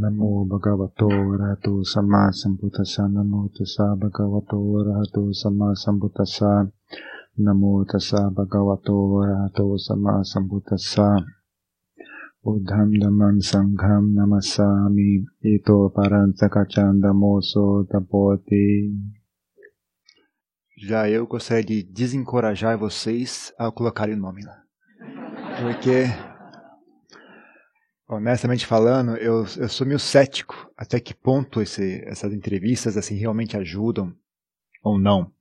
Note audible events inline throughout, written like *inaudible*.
Namo Bhagavato Arahato Sama Sambuddhassa Namo Tassa Bhagavato Arahato Sama Sambuddhassa Namo Tassa Bhagavato Arahato Sama Sambuddhassa Buddham Dhammam Sangham Namasami. Ito Parantakachandamo Tapoti. Já eu gostaria de desencorajar vocês a colocarem o nome lá. Porque honestamente falando, eu, eu sou meio cético até que ponto esse, essas entrevistas assim realmente ajudam ou não.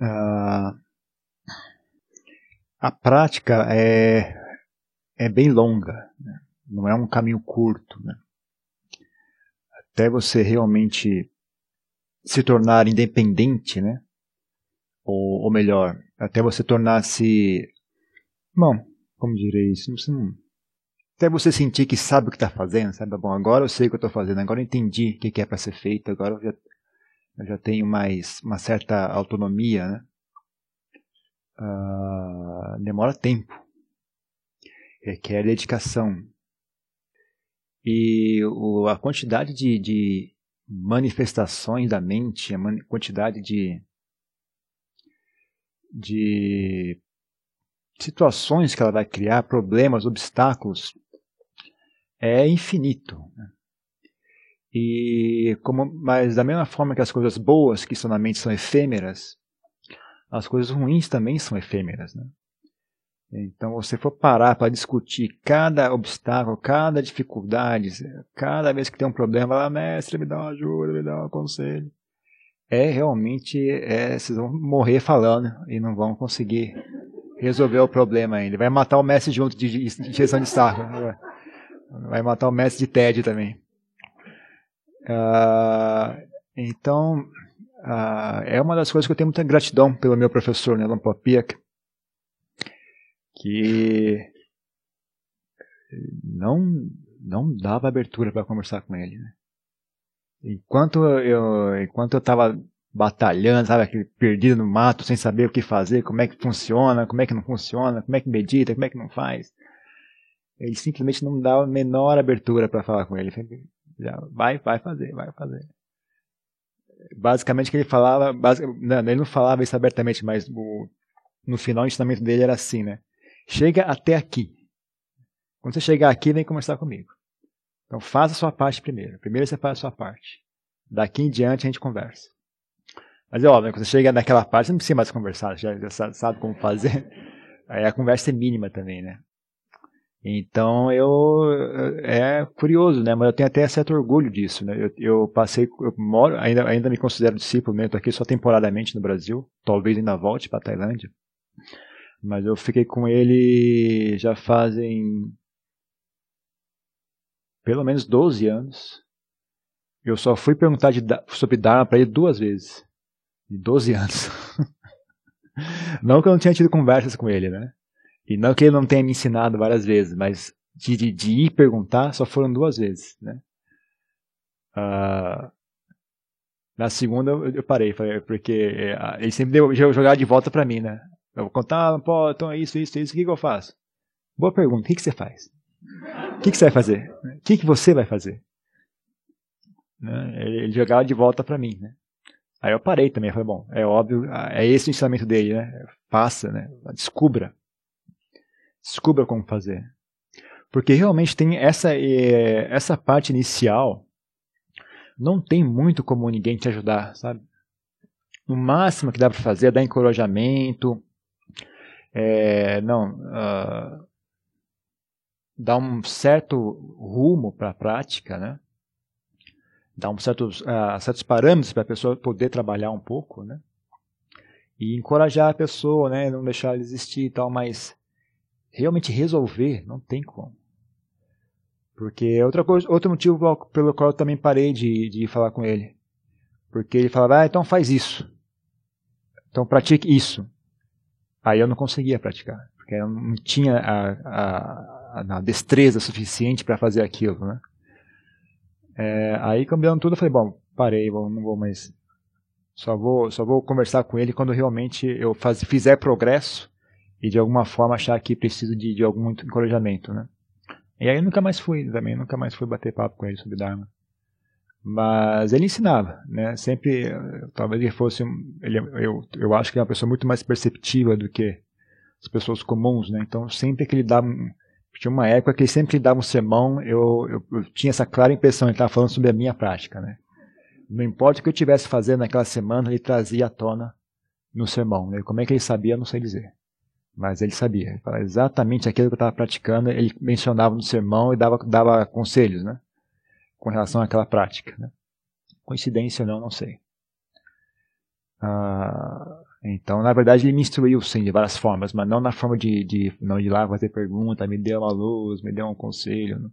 Uh, a prática é, é bem longa, né? não é um caminho curto. Né? Até você realmente se tornar independente, né? ou, ou melhor, até você tornar-se. Bom, como direi isso? Não até você sentir que sabe o que está fazendo, sabe? Bom, agora eu sei o que eu estou fazendo, agora eu entendi o que é para ser feito, agora eu já, eu já, tenho mais uma certa autonomia, né? Uh, demora tempo, requer dedicação. E o, a quantidade de, de, manifestações da mente, a man, quantidade de, de situações que ela vai criar, problemas, obstáculos, é infinito. E como, mas da mesma forma que as coisas boas que estão na mente são efêmeras, as coisas ruins também são efêmeras. Né? Então, você for parar para discutir cada obstáculo, cada dificuldade, cada vez que tem um problema, lá, mestre, me dá uma ajuda, me dá um conselho. É realmente, é, vocês vão morrer falando e não vão conseguir resolver o problema ainda. Vai matar o mestre junto de, de, de gestão de saco. Né? Vai matar o mestre de TED também. Uh, então, uh, é uma das coisas que eu tenho muita gratidão pelo meu professor, né, Alan Popiak, que não, não dava abertura para conversar com ele. Né? Enquanto eu enquanto eu estava batalhando, sabe, aquele perdido no mato, sem saber o que fazer, como é que funciona, como é que não funciona, como é que medita, como é que não faz. Ele simplesmente não dá a menor abertura para falar com ele. Já vai, vai fazer, vai fazer. Basicamente, que ele falava, não, ele não falava isso abertamente, mas o, no final o ensinamento dele era assim, né? Chega até aqui. Quando você chegar aqui, vem conversar comigo. Então, faça a sua parte primeiro. Primeiro você faz a sua parte. Daqui em diante a gente conversa. Mas é óbvio, quando você chega naquela parte, você não precisa mais conversar, já sabe como fazer. *laughs* Aí a conversa é mínima também, né? Então eu é curioso, né? Mas eu tenho até certo orgulho disso, né? Eu, eu passei, eu moro, ainda, ainda me considero discípulo? Estou aqui só temporariamente no Brasil, talvez ainda volte para Tailândia. Mas eu fiquei com ele já fazem pelo menos 12 anos. Eu só fui perguntar de, sobre Dharma para ele duas vezes. Em 12 *laughs* anos. não que eu não tinha tido conversas com ele, né? E não que ele não tenha me ensinado várias vezes, mas de, de, de ir perguntar só foram duas vezes, né? Uh, na segunda eu parei, porque é, ele sempre deu, jogava de volta para mim, né? Eu vou contar, pô, então é isso, isso, isso, o que, que eu faço? Boa pergunta, o que, que você faz? O que, que você vai fazer? O que, que você vai fazer? Né? Ele, ele jogava de volta para mim, né? Aí eu parei também, falei, bom, é óbvio, é esse o ensinamento dele, né? Faça, né? Descubra. Descubra como fazer. Porque realmente tem essa, eh, essa parte inicial, não tem muito como ninguém te ajudar, sabe? No máximo que dá para fazer é dar encorajamento, é, não, uh, dar um certo rumo para a prática, né? Dar um certo, uh, certos parâmetros para a pessoa poder trabalhar um pouco, né? E encorajar a pessoa, né? Não deixar ela existir e tal, mas realmente resolver, não tem como. Porque é outra coisa, outro motivo pelo qual eu também parei de, de falar com ele. Porque ele falava, ah, então faz isso. Então pratique isso. Aí eu não conseguia praticar. Porque eu não tinha a, a, a destreza suficiente para fazer aquilo, né? É, aí cambiando tudo, eu falei, bom, parei, não vou mais. Só vou, só vou conversar com ele quando realmente eu faz, fizer progresso e de alguma forma achar que preciso de, de algum encorajamento, né? E aí eu nunca mais fui também, nunca mais fui bater papo com ele sobre Dharma. Mas ele ensinava, né? Sempre, talvez ele fosse, ele, eu, eu acho que é uma pessoa muito mais perceptiva do que as pessoas comuns, né? Então sempre que ele dava, tinha uma época que ele sempre que dava um sermão, eu, eu, eu tinha essa clara impressão, ele estava falando sobre a minha prática, né? Não importa o que eu estivesse fazendo naquela semana, ele trazia à tona no sermão. Né? Como é que ele sabia, não sei dizer. Mas ele sabia. Ele exatamente aquilo que eu estava praticando, ele mencionava no sermão e dava, dava conselhos, né? Com relação àquela prática. Né? Coincidência ou não, não sei. Ah, então, na verdade, ele me instruiu, sim, de várias formas, mas não na forma de, de não ir lá fazer pergunta, me deu uma luz, me deu um conselho. Né?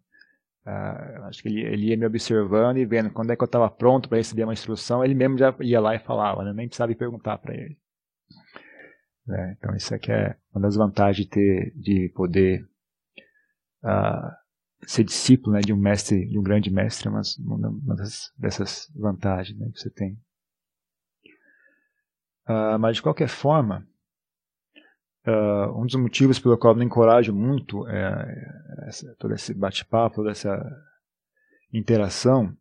Acho que ele, ele, ia me observando e vendo quando é que eu estava pronto para receber uma instrução, ele mesmo já ia lá e falava, né? nem precisava perguntar para ele. É, então isso aqui é uma das vantagens de ter, de poder uh, ser discípulo né, de um mestre, de um grande mestre, mas uma, das, dessas vantagens né, que você tem. Uh, mas de qualquer forma, uh, um dos motivos pelo qual eu encorajo muito é, essa, todo esse bate-papo, toda essa interação,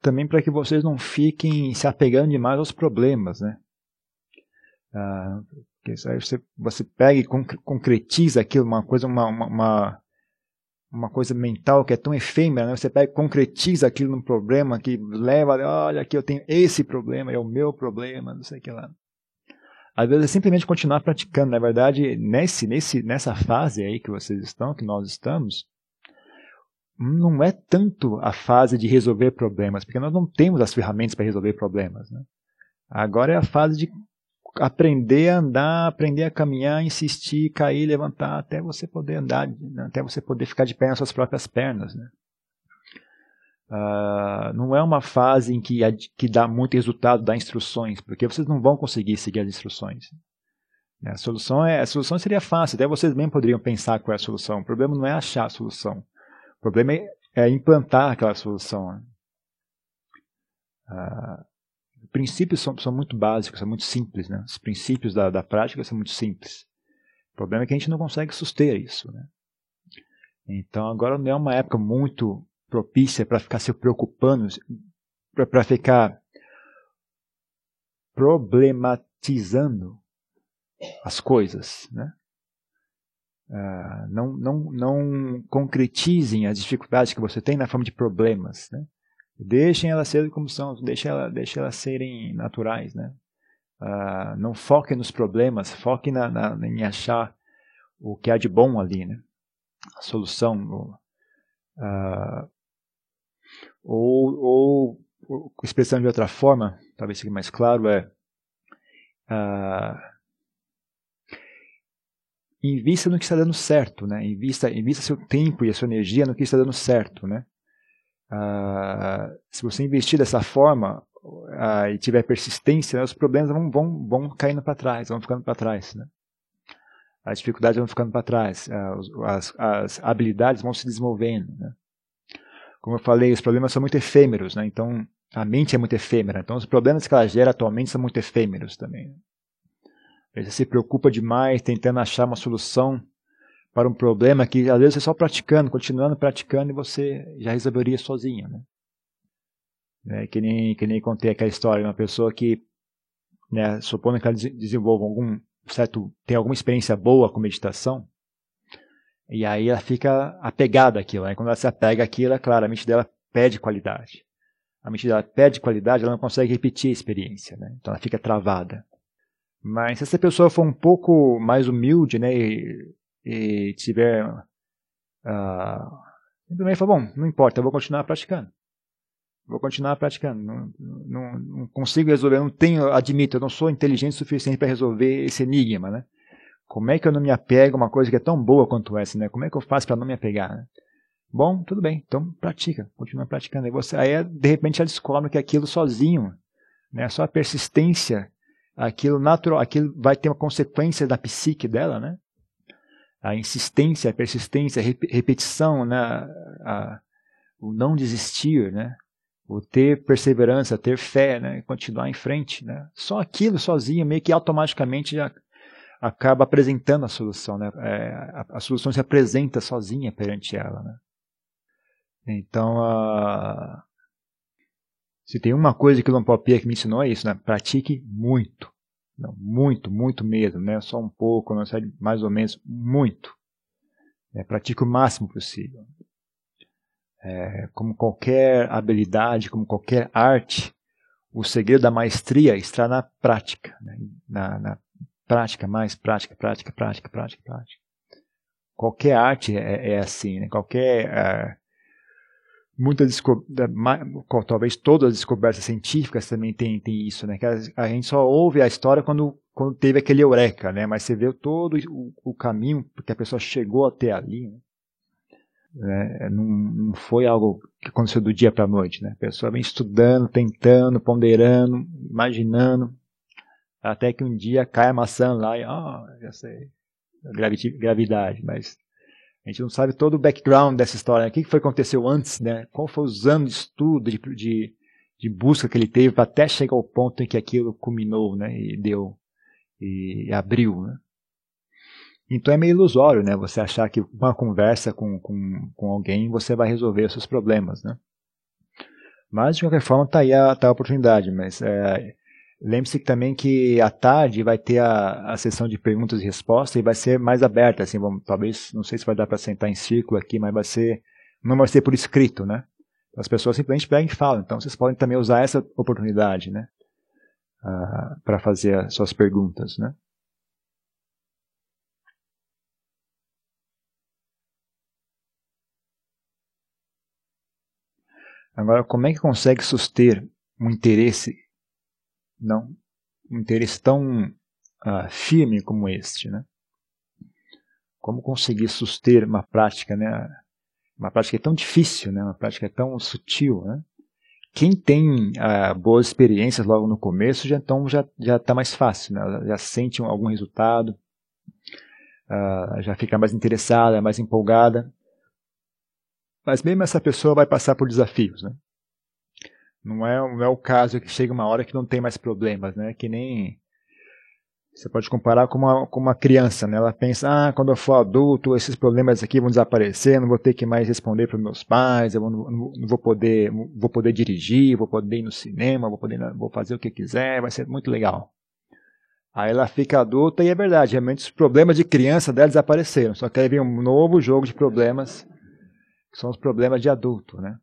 também para que vocês não fiquem se apegando demais aos problemas, né? Ah, você, você pega e concretiza aquilo, uma coisa, uma, uma, uma, coisa mental que é tão efêmera, né? você pega e concretiza aquilo num problema que leva, olha aqui eu tenho esse problema, é o meu problema, não sei o que lá. Às vezes é simplesmente continuar praticando. Na verdade, nesse, nesse, nessa fase aí que vocês estão, que nós estamos, não é tanto a fase de resolver problemas, porque nós não temos as ferramentas para resolver problemas. Né? Agora é a fase de aprender a andar, aprender a caminhar, insistir, cair, levantar, até você poder andar, né? até você poder ficar de pé nas suas próprias pernas. Né? Uh, não é uma fase em que, que dá muito resultado, dá instruções, porque vocês não vão conseguir seguir as instruções. A solução, é, a solução seria fácil, até vocês mesmo poderiam pensar qual é a solução. O problema não é achar a solução. O problema é, é implantar aquela solução. Né? Uh, princípios são, são muito básicos, são muito simples. Né? Os princípios da, da prática são muito simples. O problema é que a gente não consegue suster isso. Né? Então agora não é uma época muito propícia para ficar se preocupando, para ficar problematizando as coisas. Né? Uh, não, não, não concretizem as dificuldades que você tem na forma de problemas. Né? Deixem elas serem como são, deixem, ela, deixem elas serem naturais, né? Uh, não foquem nos problemas, foquem na, na, em achar o que há de bom ali, né? A solução. Uh, ou, ou, expressando de outra forma, talvez fique mais claro, é uh, invista no que está dando certo, né? Invista, invista seu tempo e a sua energia no que está dando certo, né? Uh, se você investir dessa forma uh, e tiver persistência, né, os problemas vão, vão, vão caindo para trás, vão ficando para trás. Né? As dificuldades vão ficando para trás, uh, as, as, habilidades vão se desenvolvendo. Né? Como eu falei, os problemas são muito efêmeros, né? então a mente é muito efêmera, então os problemas que ela gera atualmente são muito efêmeros também. Né? Você se preocupa demais tentando achar uma solução para um problema que às vezes é só praticando, continuando praticando e você já resolveria sozinho. Né? É, que, nem, que nem contei aquela história, uma pessoa que, né, supondo que ela desenvolva algum certo, tem alguma experiência boa com meditação, e aí ela fica apegada àquilo. Né? Quando ela se apega àquilo, é claro, a mente dela pede qualidade. A mente dela pede qualidade, ela não consegue repetir a experiência, né? então ela fica travada. Mas se essa pessoa for um pouco mais humilde, né, e e tiver. Uh, simplesmente falar, bom, não importa, eu vou continuar praticando. Vou continuar praticando. Não, não, não, consigo resolver, não tenho, admito, eu não sou inteligente o suficiente para resolver esse enigma, né? Como é que eu não me apego a uma coisa que é tão boa quanto essa, né? Como é que eu faço para não me apegar? Né? Bom, tudo bem, então pratica, continua praticando. Aí, você, aí de repente ela descobre que aquilo sozinho, né? Só a persistência, aquilo natural, aquilo vai ter uma consequência da psique dela, né? a insistência, a persistência, a repetição, né? a, o não desistir, né? O ter perseverança, ter fé, né? continuar em frente. Né? Só aquilo sozinho, meio que automaticamente já acaba apresentando a solução, né? É, a, a, solução se apresenta sozinha perante ela, né? Então, a... se tem uma coisa que o Lompopia que me ensinou é isso, né? Pratique muito, não, muito, muito mesmo, né? Só um pouco, não sei, mais ou menos, muito. É, pratique o máximo possível. É, como qualquer habilidade, como qualquer arte, o segredo da maestria está na prática, né? na, na, prática, mais prática, prática, prática, prática, prática. Qualquer arte é, é assim, né? qualquer é, muitas talvez todas as descobertas científicas também tem, tem isso, né? Que a, a, gente só ouve a história quando, quando teve aquele eureka, né? Mas você vê todo o, o caminho que a pessoa chegou até ali, né? É, não, não foi algo que aconteceu do dia para a noite, né? A pessoa vem estudando, tentando, ponderando, imaginando, até que um dia cai a maçã lá e, ah, oh, já sei, gravidade, mas a gente não sabe todo o background dessa história. Né? O que foi que aconteceu antes, né? Qual foi os anos de estudo, de, de, de busca que ele teve para até chegar ao ponto em que aquilo culminou, né? E deu, e abriu, né? Então é meio ilusório, né? Você achar que uma conversa com, com, com alguém você vai resolver os seus problemas, né? Mas de qualquer forma está aí a, tá a oportunidade. Mas é, Lembre-se também que à tarde vai ter a, a sessão de perguntas e respostas e vai ser mais aberta, assim, vamos, talvez, não sei se vai dar para sentar em círculo aqui, mas vai ser, não vai ser por escrito, né? As pessoas simplesmente pegam e falam. Então vocês podem também usar essa oportunidade, né? Uh, para fazer as suas perguntas, né? Agora, como é que consegue suster um interesse não um interesse tão uh, firme como este, né? Como conseguir suster uma prática, né? Uma prática tão difícil, né? Uma prática tão sutil, né? Quem tem uh, boas experiências logo no começo, já então já já está mais fácil, né? Já sente algum resultado, uh, já fica mais interessada, mais empolgada. Mas mesmo essa pessoa vai passar por desafios, né? Não é, não é o caso que chega uma hora que não tem mais problemas, né? Que nem você pode comparar com uma, com uma criança, né? Ela pensa, ah, quando eu for adulto, esses problemas aqui vão desaparecer, não vou ter que mais responder para meus pais, eu não, não, vou poder, vou poder dirigir, vou poder ir no cinema, vou poder, vou fazer o que quiser, vai ser muito legal. Aí ela fica adulta e é verdade, realmente os problemas de criança dela desapareceram, só que aí vem um novo jogo de problemas, que são os problemas de adulto, né?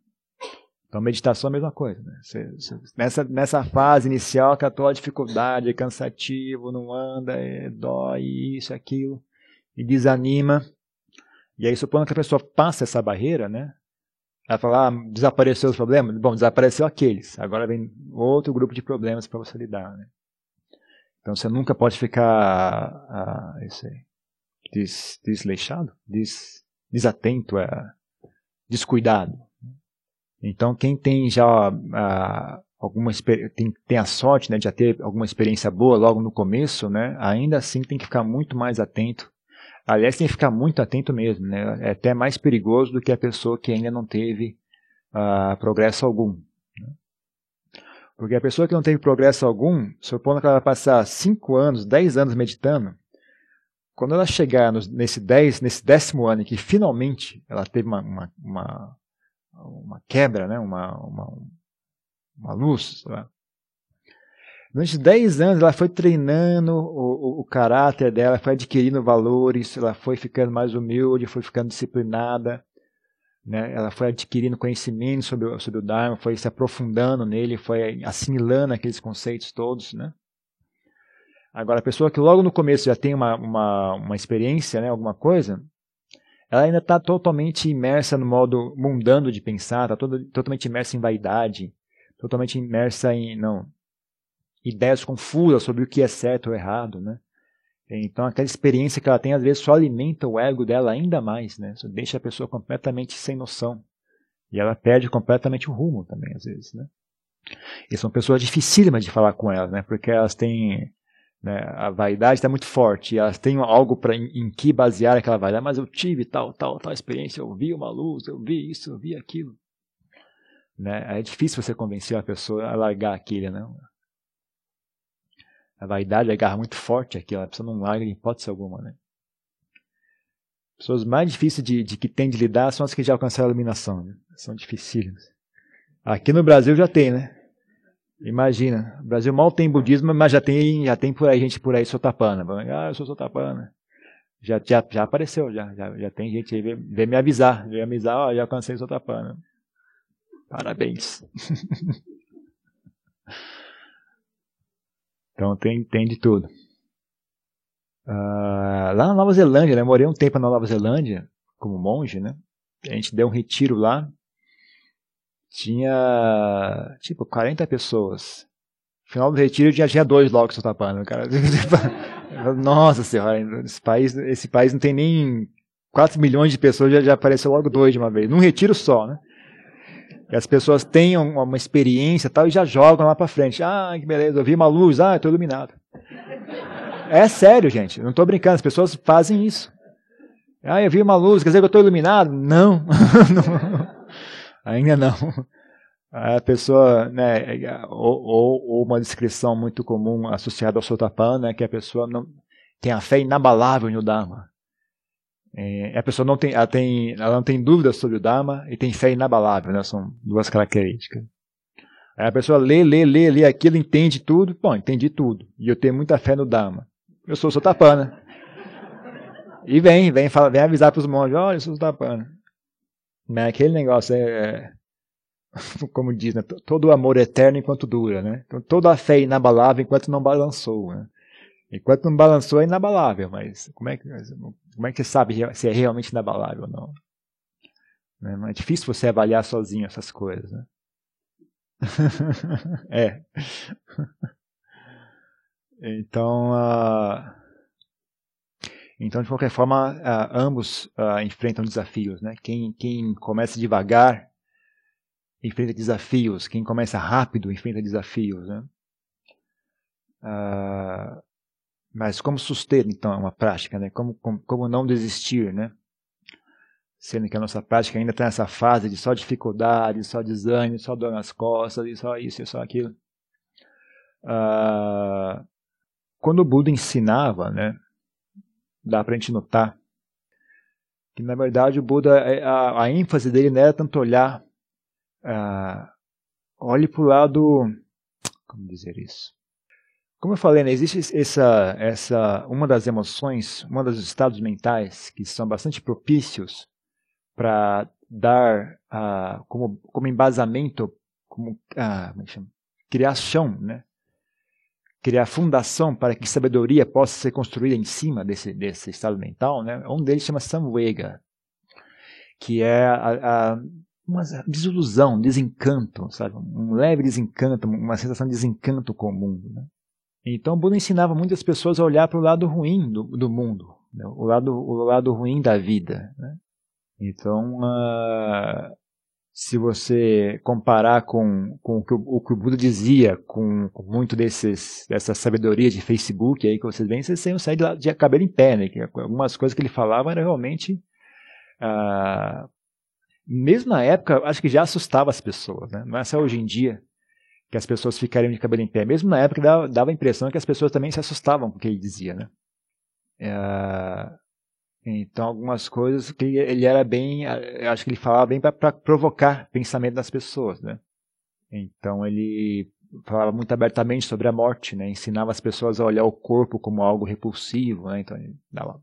Então, meditação é a mesma coisa. Né? Você, você, nessa, nessa fase inicial, que a tua dificuldade é cansativo, não anda, é, dói, isso, aquilo, e desanima. E aí, supondo que a pessoa passa essa barreira, né? Ela fala, ah, desapareceu os problemas? Bom, desapareceu aqueles. Agora vem outro grupo de problemas para você lidar, né? Então, você nunca pode ficar ah, des, desleixado, des, desatento, é, descuidado. Então, quem tem já uh, alguma tem, tem a sorte né, de já ter alguma experiência boa logo no começo, né, ainda assim tem que ficar muito mais atento. Aliás, tem que ficar muito atento mesmo. Né, é até mais perigoso do que a pessoa que ainda não teve uh, progresso algum. Né. Porque a pessoa que não teve progresso algum, supondo que ela vai passar 5 anos, 10 anos meditando, quando ela chegar nos, nesse, dez, nesse décimo ano em que finalmente ela teve uma, uma, uma uma quebra, né? uma, uma, uma luz. Durante 10 anos ela foi treinando o, o, o, caráter dela, foi adquirindo valores, ela foi ficando mais humilde, foi ficando disciplinada, né? ela foi adquirindo conhecimento sobre, sobre o Dharma, foi se aprofundando nele, foi assimilando aqueles conceitos todos. Né? Agora, a pessoa que logo no começo já tem uma, uma, uma experiência, né, alguma coisa, ela ainda está totalmente imersa no modo mundano de pensar, está totalmente imersa em vaidade, totalmente imersa em não ideias confusas sobre o que é certo ou errado, né? Então aquela experiência que ela tem às vezes só alimenta o ego dela ainda mais, né? Isso deixa a pessoa completamente sem noção e ela perde completamente o rumo também às vezes, né? E são pessoas dificílimas de falar com elas, né? Porque elas têm né? A vaidade está muito forte e elas têm algo pra, em, em, que basear aquela vaidade. Mas eu tive tal, tal, tal experiência, eu vi uma luz, eu vi isso, eu vi aquilo. Né? É difícil você convencer a pessoa a largar aquilo, né? A vaidade agarra muito forte aqui, a pessoa não larga em hipótese alguma, né? Pessoas mais difíceis de, de que tem de lidar são as que já alcançaram a iluminação, né? São dificílimas. Aqui no Brasil já tem, né? Imagina, o Brasil mal tem budismo, mas já tem, já tem por aí gente por aí sotapana. Ah, eu sou sotapana. Já, já, já apareceu, já, já, já tem gente aí, vem, me avisar, vem me avisar, ó, já alcancei sotapana. Parabéns. *laughs* então tem, tem de tudo. Uh, lá na Nova Zelândia, né? Morei um tempo na Nova Zelândia, como monge, né? A gente deu um retiro lá. Tinha, tipo, 40 pessoas. No final do retiro já tinha dois logo que tapando, cara. *laughs* Nossa senhora, esse país, esse país não tem nem 4 milhões de pessoas, já, já apareceu logo dois de uma vez. Num retiro só, né? E as pessoas tenham uma experiência tal e já jogam lá para frente. Ah, que beleza, eu vi uma luz, ah, estou iluminado. É sério, gente, não estou brincando, as pessoas fazem isso. Ah, eu vi uma luz, quer dizer que eu estou iluminado? Não. *laughs* ainda não. A pessoa, né, ou, ou, ou, uma descrição muito comum associada ao Sotapana, né, que a pessoa não tem a fé inabalável no Dharma. É, a pessoa não tem, ela tem, ela não tem dúvidas sobre o Dharma e tem fé inabalável, né? São duas características. Aí a pessoa lê, lê, lê, lê aquilo, entende tudo. Bom, entendi tudo. E eu tenho muita fé no Dharma. Eu sou Sotapana. E vem, vem, fala, vem avisar para os monges, olha, eu sou Sotapana. Mas aquele negócio é, é *laughs* como diz, né? todo amor eterno enquanto dura, né? Então, toda a fé inabalável enquanto não balançou, né? Enquanto não balançou é inabalável, mas como é que, como é que você sabe se é realmente inabalável ou não? Né? É difícil você avaliar sozinho essas coisas, né? *laughs* é. *laughs* Então, uh, então de qualquer forma, uh, ambos uh, enfrentam desafios, né? Quem, quem começa devagar enfrenta desafios, quem começa rápido enfrenta desafios, né? Uh, mas como suster, então, é uma prática, né? Como, como, como não desistir, né? Sendo que a nossa prática ainda está nessa fase de só dificuldade, só desânimo, só dor nas costas, e só isso e só aquilo. Quando o Buda ensinava, né? Dá para a gente notar que, na verdade, o Buda, é, a, a ênfase dele não era tanto olhar, uh, olhe para o lado, como dizer isso? Como eu falei, né, existe essa, essa, uma das emoções, uma dos estados mentais que são bastante propícios para dar uh, como, como embasamento, como, uh, como é criação, né? Criar fundação para que sabedoria possa ser construída em cima desse, desse estado mental. Né? Um deles chama Samvega, que é a, a uma desilusão, desencanto, sabe? um leve desencanto, uma sensação de desencanto comum. Né? Então o Buda ensinava muitas pessoas a olhar para o lado ruim do, do mundo, né? o, lado, o lado ruim da vida. Né? Então, uh, se você comparar com, com o, que o, o, que o Buda dizia, com, muito desses, dessa sabedoria de Facebook aí que vocês veem, vocês iam sair de, de cabelo em pé, né? Que algumas coisas que ele falava eram realmente. Uh, mesmo na época, acho que já assustava as pessoas, né? Não é só hoje em dia que as pessoas ficariam de cabelo em pé. Mesmo na época dava, dava a impressão que as pessoas também se assustavam com o que ele dizia, né? É, então algumas coisas que ele era bem, acho que ele falava bem para provocar pensamento das pessoas, né? Então ele falava muito abertamente sobre a morte, né? Ensinava as pessoas a olhar o corpo como algo repulsivo, né? Então ele dava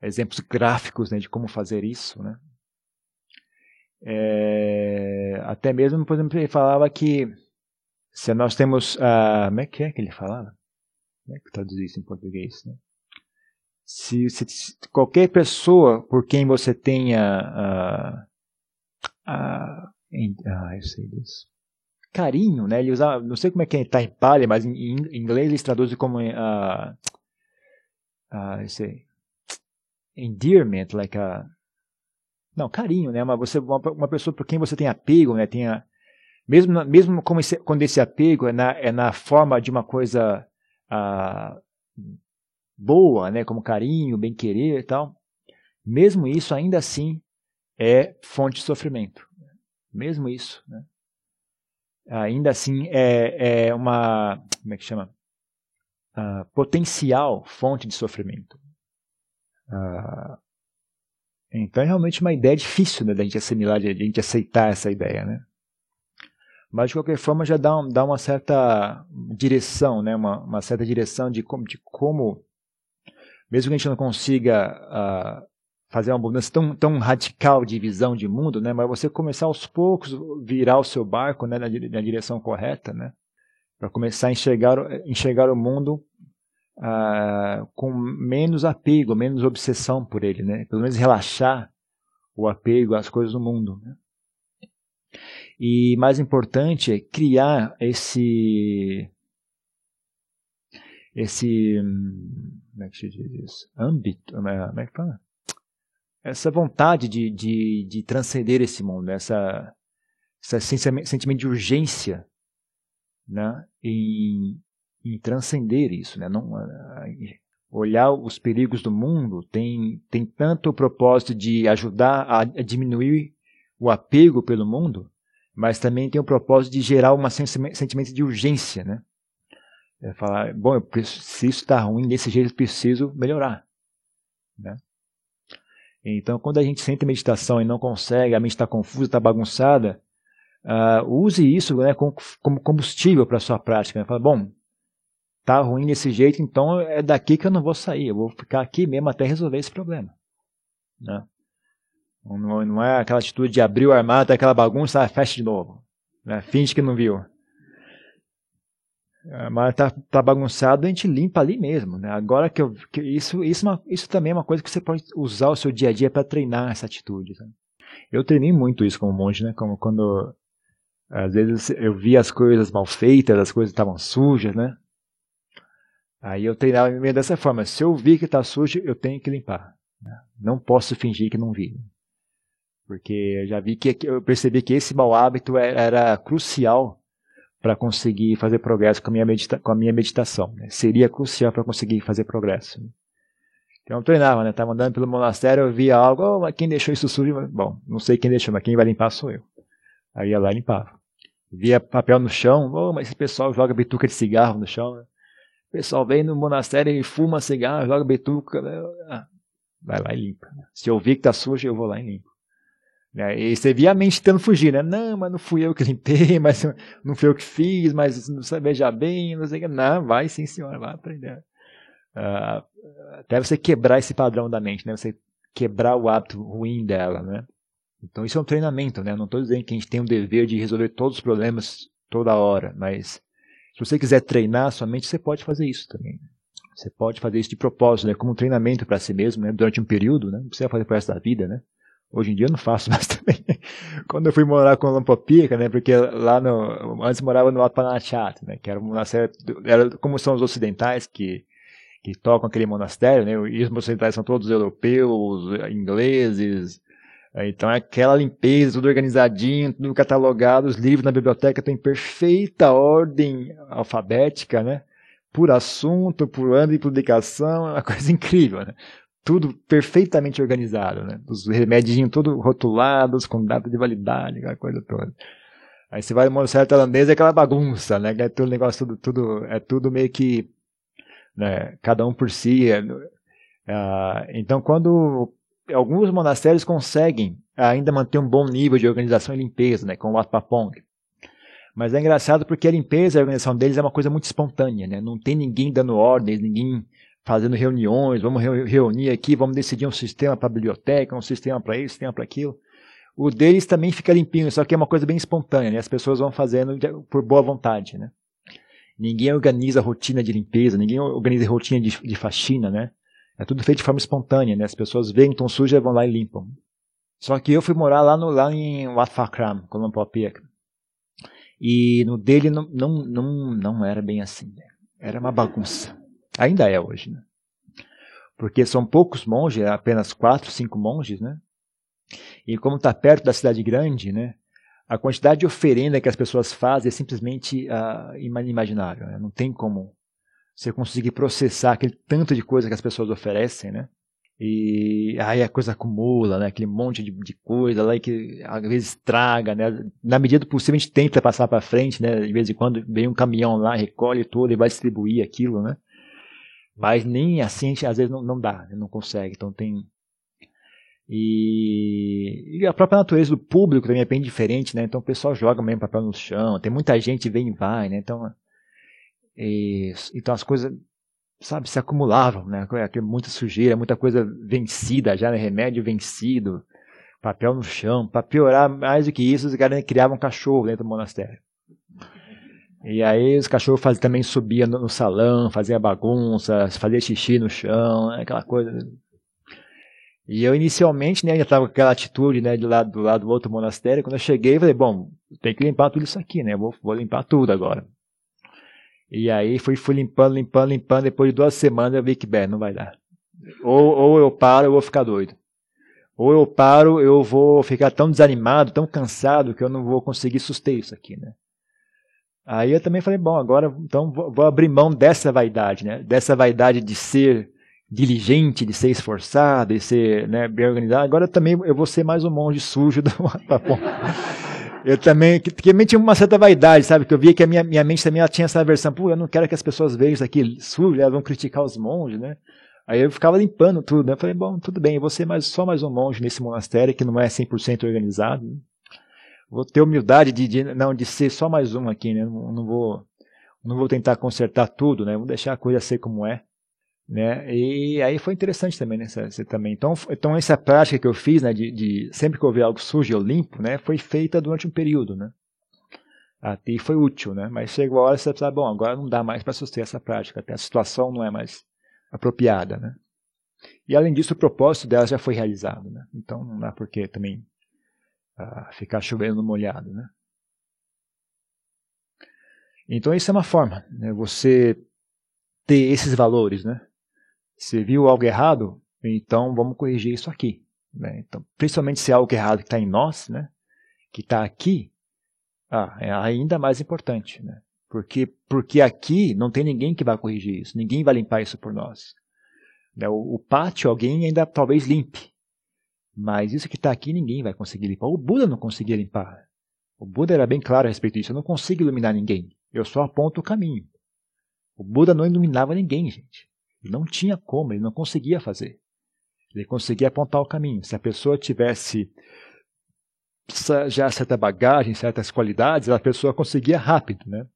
exemplos gráficos né, de como fazer isso, né? É, até mesmo, por exemplo, ele falava que se nós temos. Uh, como é que é que ele falava? Como é que traduz isso em português? Né? Se, se, qualquer pessoa por quem você tenha. Uh, uh, ah, eu sei disso. Carinho, né? Ele usava, não sei como é que está em palha, mas em, em, inglês eles traduzem como. Uh, uh, eu sei. Endearment, like a. Não, carinho, né? Uma, você, uma, uma pessoa por quem você tem apego, né? Tenha mesmo, mesmo como esse, quando esse apego é na, é na forma de uma coisa ah, boa, né, como carinho, bem-querer e tal, mesmo isso ainda assim é fonte de sofrimento. Mesmo isso. Né? Ainda assim é, é uma. Como é que chama? uh, potencial fonte de sofrimento. Uh, então é realmente uma ideia difícil né, da gente assimilar, de a gente aceitar essa ideia, né? Mas de qualquer forma já dá, um, dá uma certa direção, né? Uma, uma, certa direção de como, de como, mesmo que a gente não consiga uh, fazer uma mudança tão, tão radical de visão de mundo, né? Mas você começar aos poucos virar o seu barco, né, na, na direção correta, né? Para começar a enxergar, enxergar o mundo uh, com menos apego, menos obsessão por ele, né? Pelo menos relaxar o apego às coisas do mundo. Né? E mais importante é criar esse esse como é que se diz isso? âmbito, como é que fala? essa vontade de, de, de transcender esse mundo, essa, esse sentimento de urgência né, em, em transcender isso. Né, não, olhar os perigos do mundo tem, tem tanto o propósito de ajudar a, a diminuir o apego pelo mundo, mas também tem o propósito de gerar um sentimento de urgência. Né? É falar, bom, se isso está ruim desse jeito, eu preciso melhorar. Né? Então, quando a gente sente meditação e não consegue, a mente está confusa, está bagunçada, uh, use isso né, como, como combustível para a sua prática. Né? Fala, bom, tá ruim desse jeito, então é daqui que eu não vou sair, eu vou ficar aqui mesmo até resolver esse problema. Né? Não, não é aquela atitude de abrir o armário, aquela bagunça, ah, fecha de novo. Né? Finge que não viu. É, mas tá, tá bagunçado, a gente limpa ali mesmo, né? Agora que, eu, que isso, isso, é isso também é uma coisa que você pode usar o seu dia a dia para treinar essa atitude. Sabe? Eu treinei muito isso como monge, né? Como quando às vezes eu via as coisas mal feitas, as coisas estavam sujas, né? Aí eu treinava meio dessa forma. Se eu vi que está sujo, eu tenho que limpar. Né? Não posso fingir que não vi. Porque eu já vi que eu percebi que esse mau hábito era, era crucial para conseguir fazer progresso com a minha, medita com a minha meditação. Né? Seria crucial para conseguir fazer progresso. Então eu treinava, né? Estava andando pelo monastério, eu via algo, oh, mas quem deixou isso sujo? Bom, não sei quem deixou, mas quem vai limpar sou eu. Aí ia lá e limpava. Via papel no chão, oh, mas esse pessoal joga bituca de cigarro no chão. Né? O pessoal vem no monastério e fuma cigarro, joga bituca. Né? Ah, vai lá e limpa. Se eu vi que está sujo, eu vou lá e limpo. Né? E você via a mente tentando fugir, né? Não, mas não fui eu que limpei, *laughs* mas não fui eu que fiz, mas não beijar bem, não sei o que. Não, vai sim, senhora, vai aprender. Uh, até você quebrar esse padrão da mente, né? Você quebrar o hábito ruim dela, né? Então isso é um treinamento, né? não estou dizendo que a gente tem o dever de resolver todos os problemas toda hora, mas se você quiser treinar a sua mente, você pode fazer isso também. Você pode fazer isso de propósito, né? Como um treinamento para si mesmo, né? Durante um período, né? Não precisa fazer para da vida, né? Hoje em dia eu não faço *laughs* mais também. Quando eu fui morar com o Lampopica, né, porque lá no, antes morava no Alto Panachat, né, que era uma série, era como são os ocidentais que, que tocam aquele monastério, né, e os ocidentais são todos europeus, ingleses, então é aquela limpeza, tudo organizadinho, tudo catalogado, os livros na biblioteca têm perfeita ordem alfabética, né, por assunto, por ano de publicação, é uma *laughs* coisa incrível, né tudo perfeitamente organizado, né? Os remédios todos rotulados, com data de validade, aquela coisa toda. Aí você vai no monastério tailandês é aquela bagunça, né? É tudo negócio, tudo, tudo, é tudo meio que, né? Cada um por si. É, é, então, quando alguns monastérios conseguem ainda manter um bom nível de organização e limpeza, né? Com o Wat Papong. Mas é engraçado porque a limpeza e a organização deles é uma coisa muito espontânea, né? Não tem ninguém dando ordens, ninguém fazendo reuniões, vamos reunir aqui, vamos decidir um sistema para a biblioteca, um sistema para isso, um sistema para aquilo. O deles também fica limpinho, só que é uma coisa bem espontânea, né? as pessoas vão fazendo por boa vontade. Né? Ninguém organiza rotina de limpeza, ninguém organiza rotina de, de faxina, né? É tudo feito de forma espontânea, né? As pessoas veem que estão sujas vão lá e limpam. Só que eu fui morar lá, no, lá em Wat Phra Colombo Lumpur E no dele não, não, não, não era bem assim. Né? Era uma bagunça. Ainda é hoje, né? Porque são poucos monges, é apenas quatro, cinco monges, né? E como está perto da cidade grande, né? A quantidade de oferenda que as pessoas fazem é simplesmente uh, inimaginável. Né? Não tem como você conseguir processar aquele tanto de coisa que as pessoas oferecem, né? E aí a coisa acumula, né? Aquele monte de, de coisa lá que às vezes estraga, né? Na medida do possível a gente tenta passar para frente, né? De vez em quando vem um caminhão lá, recolhe tudo e vai distribuir aquilo, né? Mas nem assim, às vezes não, não dá, não consegue. Então tem. E, e, a própria natureza do público também é bem diferente, né? Então o pessoal joga mesmo papel no chão, tem muita gente vem e vai, né? Então, e, então as coisas, sabe, se acumulavam, né? Muita sujeira, muita coisa vencida já, né? remédio vencido, papel no chão. Para piorar mais do que isso, os caras criavam um cachorro dentro do monastério. E aí os cachorros faz, também subiam no, no salão, faziam bagunça, fazia xixi no chão, né, aquela coisa. E eu inicialmente, né, ainda estava com aquela atitude, né, de lado, do lado do outro monastério. Quando eu cheguei, falei, bom, tem que limpar tudo isso aqui, né, vou, vou limpar tudo agora. E aí fui, fui limpando, limpando, limpando. Depois de duas semanas eu vi que, bem, não vai dar. Ou, ou eu paro, eu vou ficar doido. Ou eu paro, eu vou ficar tão desanimado, tão cansado, que eu não vou conseguir suster isso aqui, né. Aí eu também falei, bom, agora então vou abrir mão dessa vaidade, né? Dessa vaidade de ser diligente, de ser esforçado, de ser né, bem organizado. Agora também eu vou ser mais um monge sujo do *laughs* Eu também, que, também tinha uma certa vaidade, sabe? Que eu via que a minha, minha mente também tinha essa versão, pô, eu não quero que as pessoas vejam isso aqui sujo, elas vão criticar os monges, né? Aí eu ficava limpando tudo, né? Eu falei, bom, tudo bem, eu vou ser mais, só mais um monge nesse monastério que não é 100% organizado. Vou ter humildade de, de, não de ser só mais um aqui, né? Não, não, vou não vou tentar consertar tudo, né? Vou deixar a coisa ser como é, né? E aí foi interessante também, né? Essa, também. Então, então essa prática que eu fiz, né? De, de sempre que eu ver algo sujo eu limpo, né? Foi feita durante um período, né? Até foi útil, né? Mas chegou a hora você precisa, bom, agora não dá mais para suster essa prática, até a situação não é mais apropriada, né? E além disso, o propósito dela já foi realizado, né? Então não dá por que também a ficar chovendo molhado, né? Então isso é uma forma, né? Você ter esses valores, né? Você viu algo errado, então vamos corrigir isso aqui, né? Então, principalmente se é algo errado que está em nós, né? Que está aqui, ah, é ainda mais importante, né? Porque, porque aqui não tem ninguém que vai corrigir isso, ninguém vai limpar isso por nós. Né? O, o pátio alguém ainda talvez limpe, mas isso que está aqui ninguém vai conseguir limpar. O Buda não conseguia limpar. O Buda era bem claro a respeito disso. Eu não consigo iluminar ninguém. Eu só aponto o caminho. O Buda não iluminava ninguém, gente. Ele não tinha como, ele não conseguia fazer. Ele conseguia apontar o caminho. Se a pessoa tivesse já certa bagagem, certas qualidades, a pessoa conseguia rápido, né?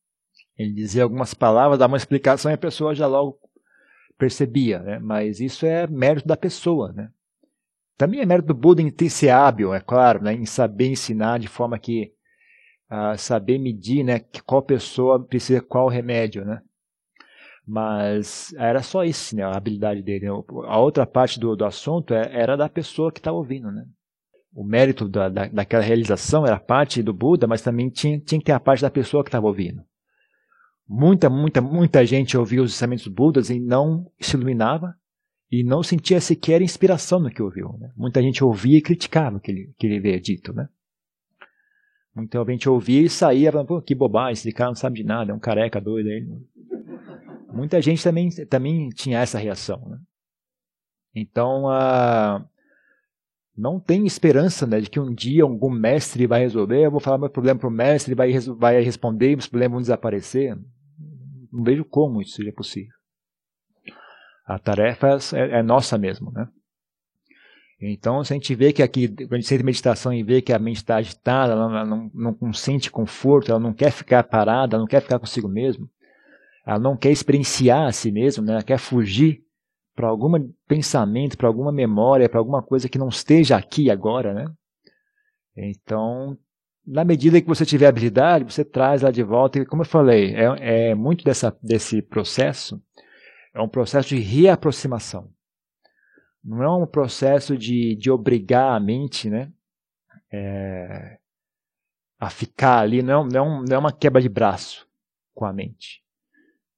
Ele dizia algumas palavras, dava uma explicação e a pessoa já logo percebia, né? Mas isso é mérito da pessoa, né? Também é mérito do Buda em ter ser hábil, é claro, né, em saber ensinar de forma que uh, saber medir, né, qual pessoa precisa qual remédio, né. Mas era só isso, né, a habilidade dele. A outra parte do, do assunto é, era da pessoa que estava ouvindo, né. O mérito da, da, daquela realização era parte do Buda, mas também tinha, tinha que ter a parte da pessoa que estava ouvindo. Muita, muita, muita gente ouvia os ensinamentos Budas e não se iluminava, e não sentia sequer inspiração no que ouviu. Né? Muita gente ouvia e criticava o que ele, que ele havia dito. Né? Muita gente ouvia e saía falando, Pô, que bobagem, esse cara não sabe de nada, é um careca doido. Aí. Muita gente também, também tinha essa reação. Né? Então, não tem esperança né, de que um dia algum mestre vai resolver, eu vou falar meu problema para o mestre, ele vai, vai responder, meus problemas vão desaparecer. Não vejo como isso seja possível. A tarefa é, é nossa mesmo, né? Então, se a gente vê que aqui, quando a gente sente meditação e vê que a mente está agitada, ela não, não, não sente conforto, ela não quer ficar parada, ela não quer ficar consigo mesmo, ela não quer experienciar a si mesmo, né? ela quer fugir para algum pensamento, para alguma memória, para alguma coisa que não esteja aqui agora, né? Então, na medida que você tiver habilidade, você traz lá de volta, e como eu falei, é, é muito dessa, desse processo é um processo de reaproximação. Não é um processo de, de obrigar a mente né, é, a ficar ali. Não, não, é um, não é uma quebra de braço com a mente.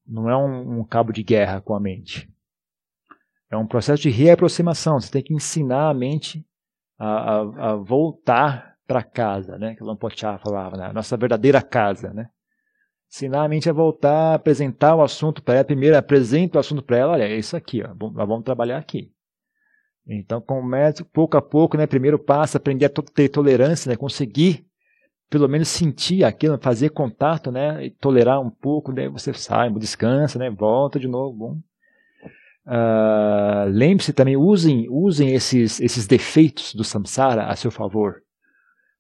Não é um, um cabo de guerra com a mente. É um processo de reaproximação. Você tem que ensinar a mente a, a, a voltar para casa, né? Que Lampochá falava, né? nossa verdadeira casa, né? Ensinar a mente a voltar, apresentar o assunto para ela. Primeiro, apresenta o assunto para ela. Olha, é isso aqui, ó, nós vamos trabalhar aqui. Então, começa pouco a pouco, né? Primeiro passo, aprender a ter tolerância, né? Conseguir, pelo menos, sentir aquilo, fazer contato, né? E tolerar um pouco, né? Você sai, descansa, né? Volta de novo. Uh, Lembre-se também, usem, usem esses, esses defeitos do samsara a seu favor.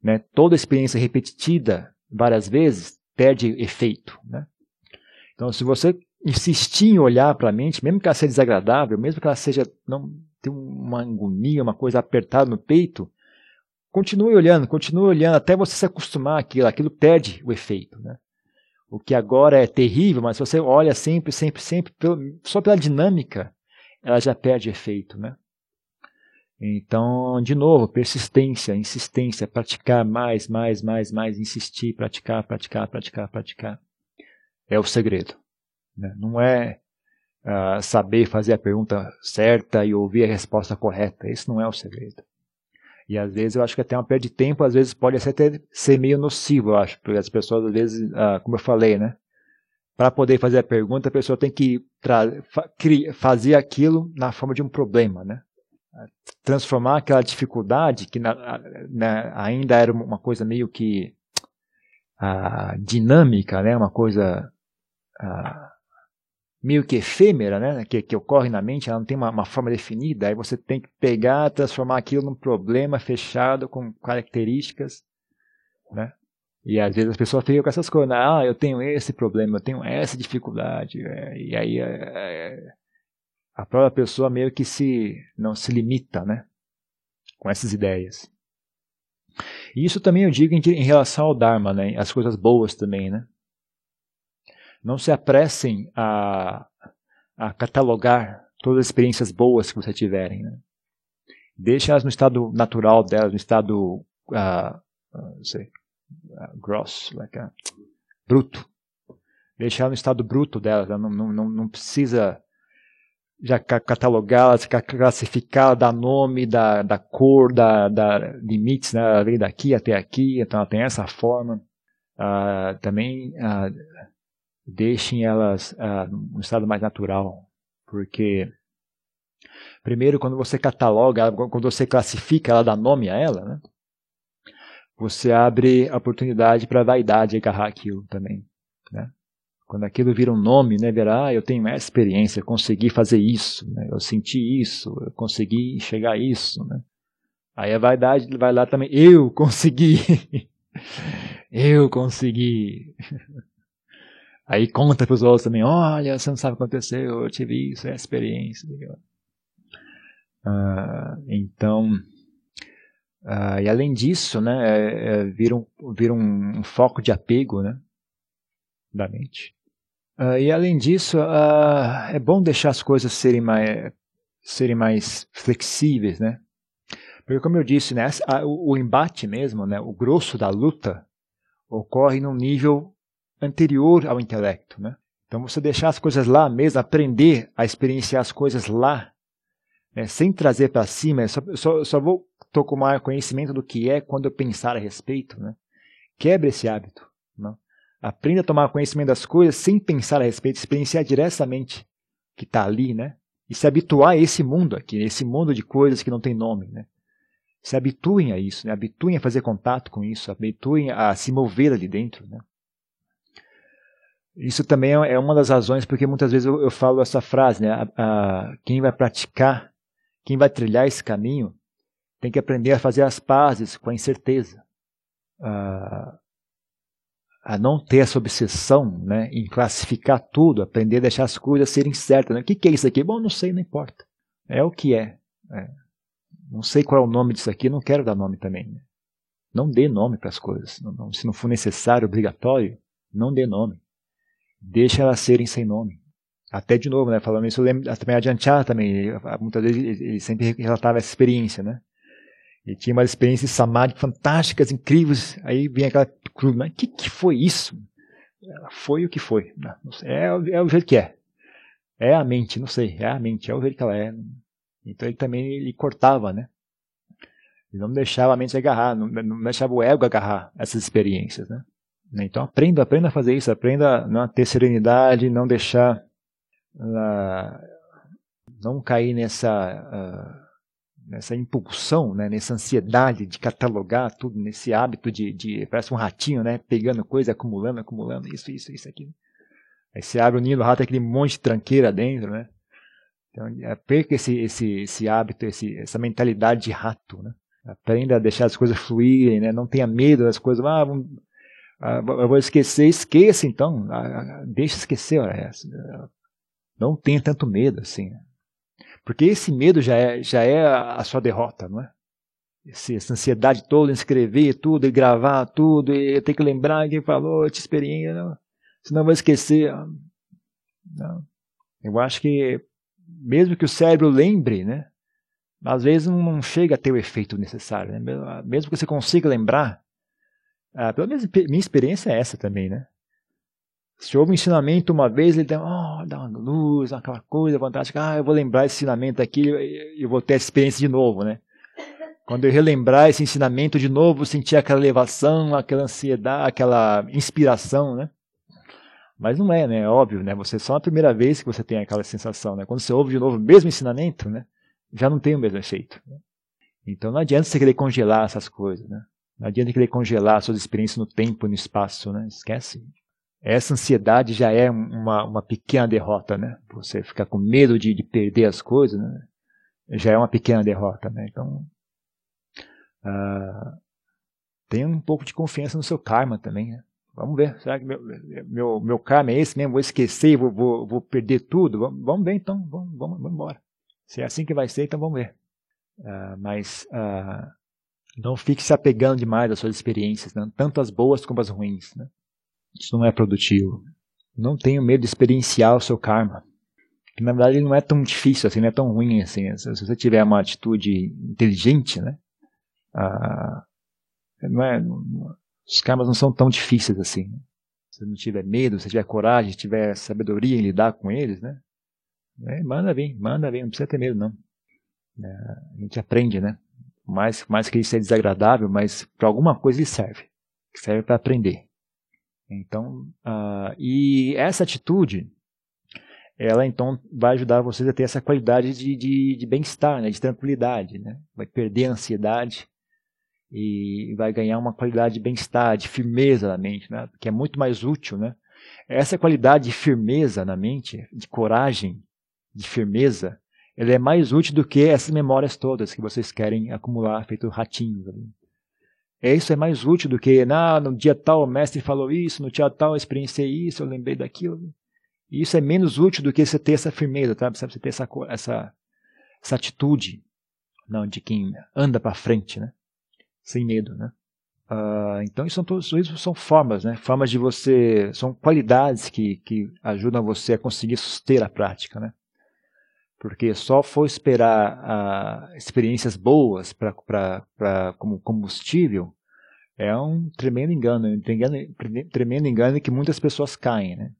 Né? Toda experiência repetida várias vezes perde efeito. Né? Então, se você insistir em olhar para a mente, mesmo que ela seja desagradável, mesmo que ela seja não tenha uma agonia, uma coisa apertada no peito, continue olhando, continue olhando até você se acostumar àquilo, aquilo perde o efeito. Né? O que agora é terrível, mas se você olha sempre, sempre, sempre, só pela dinâmica, ela já perde efeito, né? Então, de novo, persistência, insistência, praticar mais, mais, mais, mais, insistir, praticar, praticar, praticar, praticar. É o segredo. Né? Não é uh, saber fazer a pergunta certa e ouvir a resposta correta. Esse não é o segredo. E às vezes eu acho que até uma perda de tempo, às vezes pode até ser meio nocivo, eu acho, porque as pessoas às vezes, ah, como eu falei, né? Para poder fazer a pergunta, a pessoa tem que fazer aquilo na forma de um problema, né? Transformar aquela dificuldade, que na, na, ainda era uma coisa meio que ah, dinâmica, né? Uma coisa ah, meio que efêmera, né, que, que ocorre na mente, ela não tem uma, uma, forma definida, aí você tem que pegar, transformar aquilo num problema fechado com características, né? E às vezes as pessoas ficam com essas coisas, né? ah, eu tenho esse problema, eu tenho essa dificuldade, é, e aí é, é, a própria pessoa meio que se não se limita, né, com essas ideias. E isso também eu digo em, em relação ao Dharma, né, as coisas boas também, né. Não se apressem a, a catalogar todas as experiências boas que você tiverem. Né? Deixem-as no estado natural delas, no estado uh, uh, sei, uh, gross, like, uh, bruto. Deixar no estado bruto delas. Não, não, não, não precisa já catalogá-las, classificá-las, dar nome, da, da cor, da, da limites, né? Vem daqui até aqui, então ela tem essa forma. Uh, também uh, deixem elas ah, no estado mais natural, porque primeiro quando você cataloga, quando você classifica, ela dá nome a ela, né? Você abre a oportunidade para a vaidade agarrar aquilo também? Quando aquilo vira um nome, né, verá, ah, eu tenho essa experiência, consegui fazer isso, né? eu senti isso, eu consegui chegar a isso, né? Aí a vaidade vai lá também, eu consegui, *laughs* eu consegui. Aí conta para os outros também, olha, você não sabe o que aconteceu, eu tive isso, é a experiência. Uh, então, uh, e além disso, né, é, é, vira, um, vira um, foco de apego né, da mente. Uh, e além disso, é bom deixar as coisas serem mais, serem mais flexíveis, né? Porque como eu disse, né, o, o embate mesmo, né, o grosso da luta, ocorre num nível anterior ao intelecto. Né? Então, você deixar as coisas lá mesmo, aprender a experienciar as coisas lá, né, sem trazer para cima, só, só, só, vou tomar conhecimento do que é quando eu pensar a respeito. Né? Quebre esse hábito. Aprenda a tomar conhecimento das coisas sem pensar a respeito, experienciar diretamente que está ali, né? E se habituar a esse mundo aqui, esse mundo de coisas que não tem nome, né? Se habituem a isso, né? habituem a fazer contato com isso, habituem a se mover ali dentro, né? Isso também é, é uma das razões porque muitas vezes eu, eu falo essa frase, né? A, a, quem vai praticar, quem vai trilhar esse caminho, tem que aprender a fazer as pazes com a incerteza. A, a não ter essa obsessão né, em classificar tudo, aprender a deixar as coisas serem certas. Né? O que, que é isso aqui? Bom, não sei, não importa. É o que é. é. Não sei qual é o nome disso aqui, não quero dar nome também. Né? Não dê nome para as coisas. Não, não, se não for necessário, obrigatório, não dê nome deixa elas serem sem nome. Até de novo, né, falando isso, eu lembro também a Janchar também, muitas vezes ele sempre relatava essa experiência, né? Ele tinha umas experiências samadhi fantásticas, incríveis, aí vem aquela cruz, mas o que, que foi isso? Foi o que foi. É, é o jeito que é. É a mente, não sei, é a mente, é o jeito que ela é. Então ele também ele cortava, né? Ele não deixava a mente agarrar, não, não deixava o ego agarrar essas experiências, né? Né? Então aprenda, aprenda a fazer isso, aprenda a ter serenidade, não deixar, uh, não cair nessa, uh, nessa impulsão, né? nessa ansiedade de catalogar tudo, nesse hábito de, de, parece um ratinho, né? pegando coisa, acumulando, acumulando, isso, isso, isso aqui. Aí você abre o ninho do rato, aquele monte de tranqueira dentro, né? Então, é, perca esse, esse, esse hábito, esse, essa mentalidade de rato, né? Aprenda a deixar as coisas fluírem, né? Não tenha medo das coisas. Ah, vamos, ah, eu vou esquecer, esqueça então. Ah, deixa esquecer, olha, não tenha tanto medo assim. Né? Porque esse medo já é, já é a sua derrota, não é? Essa ansiedade toda em escrever tudo, e gravar tudo, e ter que lembrar quem falou, te experiência, não. senão vai esquecer. Não. Eu acho que, mesmo que o cérebro lembre, né? Às vezes não chega a ter o efeito necessário. Né? Mesmo que você consiga lembrar, ah, pelo menos minha experiência é essa também, né? Se houve um ensinamento uma vez, ele dá, oh, dá uma luz, aquela coisa fantástica. Ah, eu vou lembrar esse ensinamento aqui e eu vou ter essa experiência de novo, né? *laughs* Quando eu relembrar esse ensinamento de novo, sentir aquela elevação, aquela ansiedade, aquela inspiração, né? Mas não é, né? É óbvio, né? Você só a primeira vez que você tem aquela sensação, né? Quando você ouve de novo o mesmo ensinamento, né? Já não tem o mesmo efeito. Né? Então não adianta você querer congelar essas coisas, né? Não adianta querer congelar suas experiências no tempo e no espaço, né? Esquece essa ansiedade já é uma, uma pequena derrota, né? Você ficar com medo de, de perder as coisas, né? já é uma pequena derrota, né? Então, uh, tenha um pouco de confiança no seu karma também, né? Vamos ver, será que meu, meu, meu karma é esse mesmo? Vou esquecer, vou, vou, vou perder tudo? Vamos, vamos ver então, vamos, vamos, vamos embora. Se é assim que vai ser, então vamos ver. Uh, mas uh, não fique se apegando demais às suas experiências, né? tanto as boas como as ruins. Né? Isso não é produtivo. Não tenha medo de experienciar o seu karma. Que, na verdade, ele não é tão difícil assim, não é tão ruim assim. Se você tiver uma atitude inteligente, né? Ah, não é, os karmas não são tão difíceis assim. Né? Se não tiver medo, se tiver coragem, se tiver sabedoria em lidar com eles, né? É, manda vir, manda vir, não precisa ter medo, não. É, a gente aprende, né? Mais, mais que isso é desagradável, mas para alguma coisa ele serve. Serve para aprender. Então, uh, e essa atitude, ela então vai ajudar vocês a ter essa qualidade de, de, de bem-estar, né, de tranquilidade, né? Vai perder a ansiedade e vai ganhar uma qualidade de bem-estar, de firmeza na mente, né? Que é muito mais útil, né? Essa qualidade de firmeza na mente, de coragem, de firmeza, ela é mais útil do que essas memórias todas que vocês querem acumular, feito ratinhos ali. É, isso é mais útil do que, ah, no dia tal o mestre falou isso, no dia tal eu experienciei isso, eu lembrei daquilo. E isso é menos útil do que você ter essa firmeza, tá? Você ter essa, essa, essa atitude não, de quem anda para frente, né? Sem medo, né? Uh, então isso são todos isso são formas, né? Formas de você, são qualidades que, que ajudam você a conseguir suster a prática, né? Porque só for esperar uh, experiências boas para como combustível é um tremendo engano, um tremendo engano que muitas pessoas caem, né?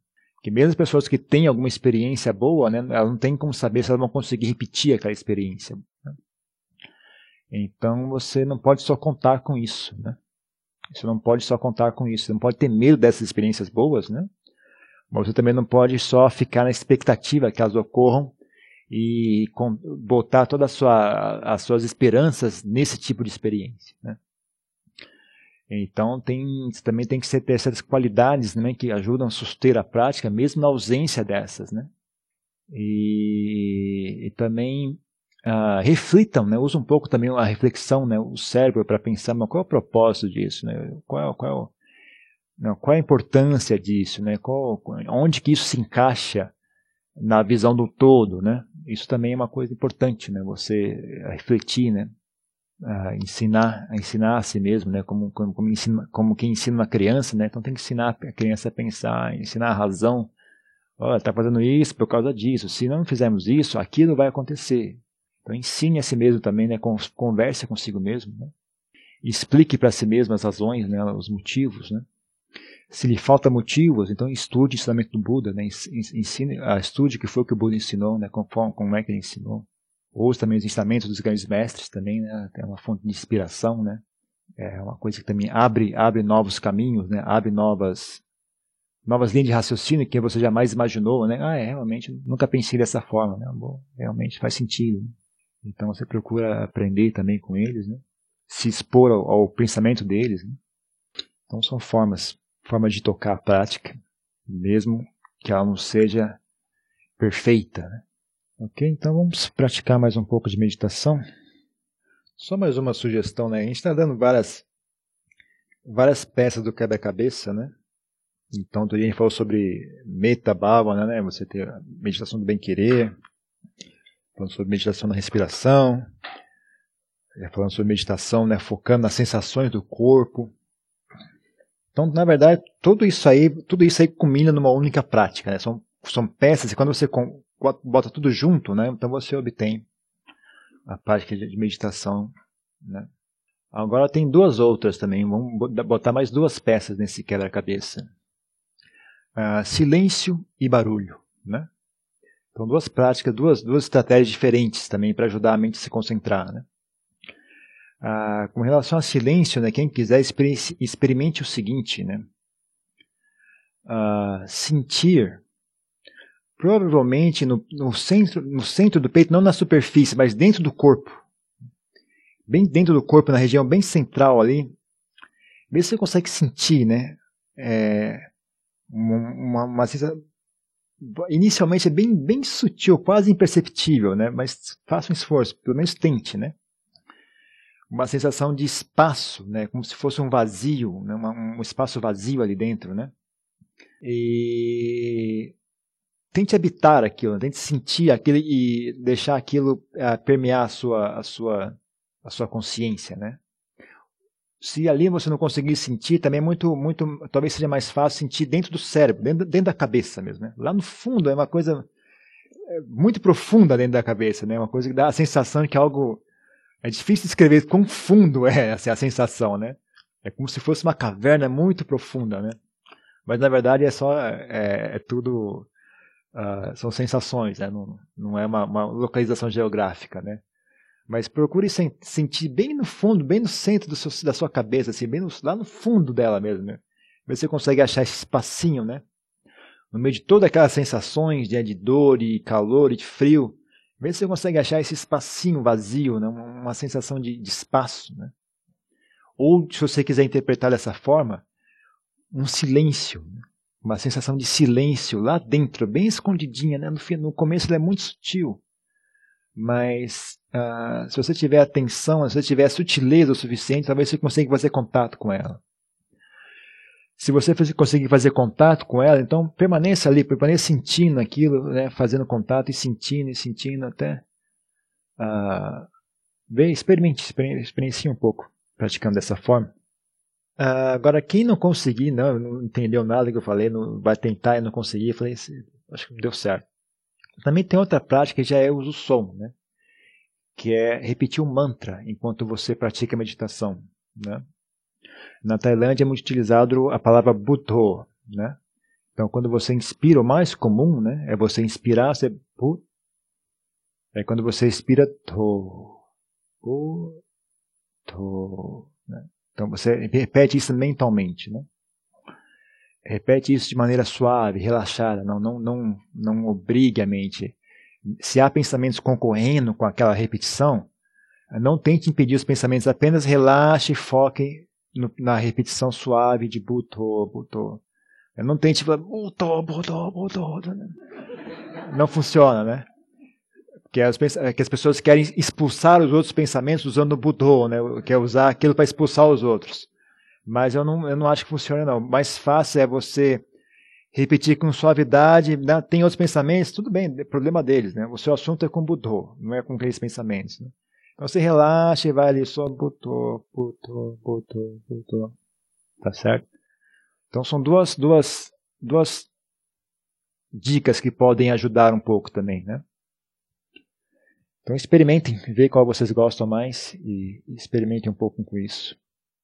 Que mesmo as pessoas que têm alguma experiência boa, né, elas não têm como saber se elas vão conseguir repetir aquela experiência. Né? Então você não pode só contar com isso, né? Você não pode só contar com isso. Você não pode ter medo dessas experiências boas, né? Mas você também não pode só ficar na expectativa que elas ocorram e com, botar todas sua, as suas esperanças nesse tipo de experiência. Né? Então tem, também tem que ser, ter essas qualidades né, que ajudam a suster a prática, mesmo na ausência dessas. Né? E, e também uh, reflitam, né, usam um pouco também a reflexão, né, o cérebro para pensar mas qual é o propósito disso, né, qual, qual, é não, qual é a importância disso, né, qual, onde que isso se encaixa na visão do todo, né? Isso também é uma coisa importante, né? Você refletir, né? A ensinar, ensinar a si mesmo, né? Como, como, como, ensina, como quem ensina uma criança, né? Então tem que ensinar a criança a pensar, ensinar a razão. Olha, está fazendo isso por causa disso. Se não fizermos isso, aquilo vai acontecer. Então ensine a si mesmo também, né? Converse consigo mesmo, né? Explique para si mesmo as razões, né? Os motivos, né? Se lhe falta motivos, então estude o ensinamento do Buda, né? Ensine, uh, estude o que foi que o Buda ensinou, né? Conforme, como é que ele ensinou. Ouça também os ensinamentos dos grandes mestres também, né? É uma fonte de inspiração, né? É uma coisa que também abre, abre novos caminhos, né? Abre novas, novas linhas de raciocínio que você jamais imaginou, né? Ah, é, realmente, nunca pensei dessa forma, né? Bom, realmente faz sentido. Né? Então você procura aprender também com eles, né? Se expor ao, ao pensamento deles, né? Então são formas forma de tocar a prática, mesmo que ela não seja perfeita. Né? Ok, então vamos praticar mais um pouco de meditação. Só mais uma sugestão, né? A gente está dando várias, várias peças do quebra-cabeça, né? Então, a gente falou sobre meta bhavana, né? Você ter a meditação do bem-querer, falando sobre meditação na respiração, falando sobre meditação, né? Focando nas sensações do corpo. Então, na verdade, tudo isso aí, tudo isso aí culmina numa única prática, né? São, são peças e quando você bota tudo junto, né? Então você obtém a prática de meditação, né? Agora tem duas outras também. Vamos botar mais duas peças nesse quebra-cabeça uh, silêncio e barulho. Né? Então, duas práticas, duas, duas estratégias diferentes também para ajudar a mente a se concentrar. Né? Uh, com relação a silêncio, né, quem quiser experimente o seguinte: né? Uh, sentir provavelmente no, no, centro, no centro do peito, não na superfície, mas dentro do corpo. Bem dentro do corpo, na região bem central ali. Vê se você consegue sentir, né? É, uma, uma sensação inicialmente é bem, bem sutil, quase imperceptível, né? Mas faça um esforço, pelo menos tente, né? Uma sensação de espaço, né? Como se fosse um vazio, né? Uma, um espaço vazio ali dentro, né? E tente habitar aquilo, tente sentir aquilo e deixar aquilo uh, permear a sua, a sua, a sua consciência, né? se ali você não conseguir sentir, também é muito, muito, talvez seja mais fácil sentir dentro do cérebro, dentro, dentro da cabeça mesmo. Né? Lá no fundo é uma coisa é, muito profunda dentro da cabeça, né? Uma coisa que dá a sensação de que algo é difícil descrever quão fundo é *laughs* essa a sensação, né? É como se fosse uma caverna muito profunda, né? Mas na verdade é só é, é tudo uh, são sensações, né? Não, não é uma, uma localização geográfica, né? Mas procure sentir bem no fundo, bem no centro seu, da sua cabeça, assim, bem no, lá no fundo dela mesmo. Né? Ver se você consegue achar esse espacinho, né? No meio de todas aquelas sensações de, de dor e calor e de frio. Vê se você consegue achar esse espacinho vazio, né? uma, sensação de, de espaço. Né? Ou, se você quiser interpretar dessa forma, um silêncio. Né? Uma sensação de silêncio lá dentro, bem escondidinha. Né? No, no começo ele é muito sutil. Mas uh, se você tiver atenção, se você tiver sutileza o suficiente, talvez você consiga fazer contato com ela. Se você conseguir fazer contato com ela, então permaneça ali, permaneça sentindo aquilo, né, fazendo contato e sentindo e sentindo até uh, ver, experimente, experiencie um pouco praticando dessa forma. Uh, agora, quem não conseguir, não, não entendeu nada que eu falei, não vai tentar e não conseguir, falei, acho que deu certo. Também tem outra prática que já é o uso som, né? que é repetir um mantra enquanto você pratica a meditação. Né? Na Tailândia é muito utilizado a palavra Buddho. Né? Então, quando você inspira, o mais comum né, é você inspirar, você. Aí, quando você expira, To. Bu, To. Né? Então, você repete isso mentalmente. Né? Repete isso de maneira suave, relaxada, não, não, não, não obrigue a mente. Se há pensamentos concorrendo com aquela repetição, não tente impedir os pensamentos, apenas relaxe e foque no, na repetição suave de Buto, Buto. Não tente falar Buto, Buto, Buto. Não funciona, né? Que as, que as pessoas querem expulsar os outros pensamentos usando o Budo, né? Que é usar aquilo para expulsar os outros. Mas eu não, eu não acho que funciona, não. Mais fácil é você repetir com suavidade. Né? Tem outros pensamentos, tudo bem, é problema deles. Né? O seu assunto é com Budô, não é com aqueles pensamentos. Né? Então você relaxa e vai ali só Budô, Budô, Budô, Budô. Tá certo? Então são duas, duas, duas dicas que podem ajudar um pouco também, né? Então experimentem, ver qual vocês gostam mais e experimentem um pouco com isso.